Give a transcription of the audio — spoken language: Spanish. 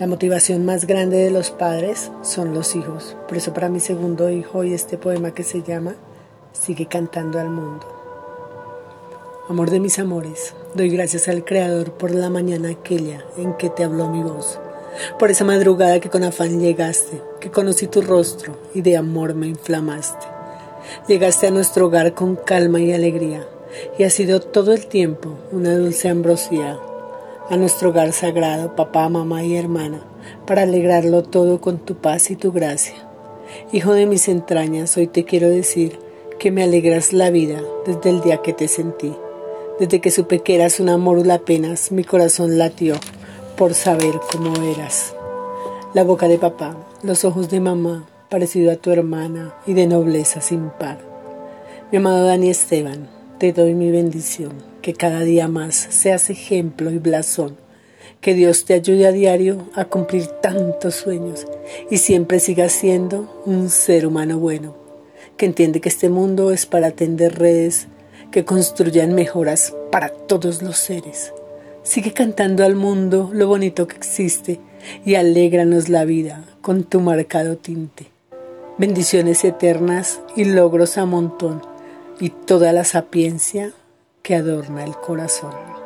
La motivación más grande de los padres son los hijos. Por eso para mi segundo hijo y este poema que se llama Sigue cantando al mundo. Amor de mis amores, doy gracias al Creador por la mañana aquella en que te habló mi voz, por esa madrugada que con afán llegaste, que conocí tu rostro y de amor me inflamaste. Llegaste a nuestro hogar con calma y alegría, y ha sido todo el tiempo una dulce ambrosía a nuestro hogar sagrado, papá, mamá y hermana, para alegrarlo todo con tu paz y tu gracia. Hijo de mis entrañas, hoy te quiero decir que me alegras la vida desde el día que te sentí. Desde que supe que eras un amor apenas, mi corazón latió por saber cómo eras. La boca de papá, los ojos de mamá, parecido a tu hermana y de nobleza sin par. Mi amado Dani Esteban, te doy mi bendición que cada día más seas ejemplo y blasón. Que Dios te ayude a diario a cumplir tantos sueños y siempre sigas siendo un ser humano bueno, que entiende que este mundo es para tender redes que construyan mejoras para todos los seres. Sigue cantando al mundo lo bonito que existe y alégranos la vida con tu marcado tinte. Bendiciones eternas y logros a montón y toda la sapiencia que adorna el corazón.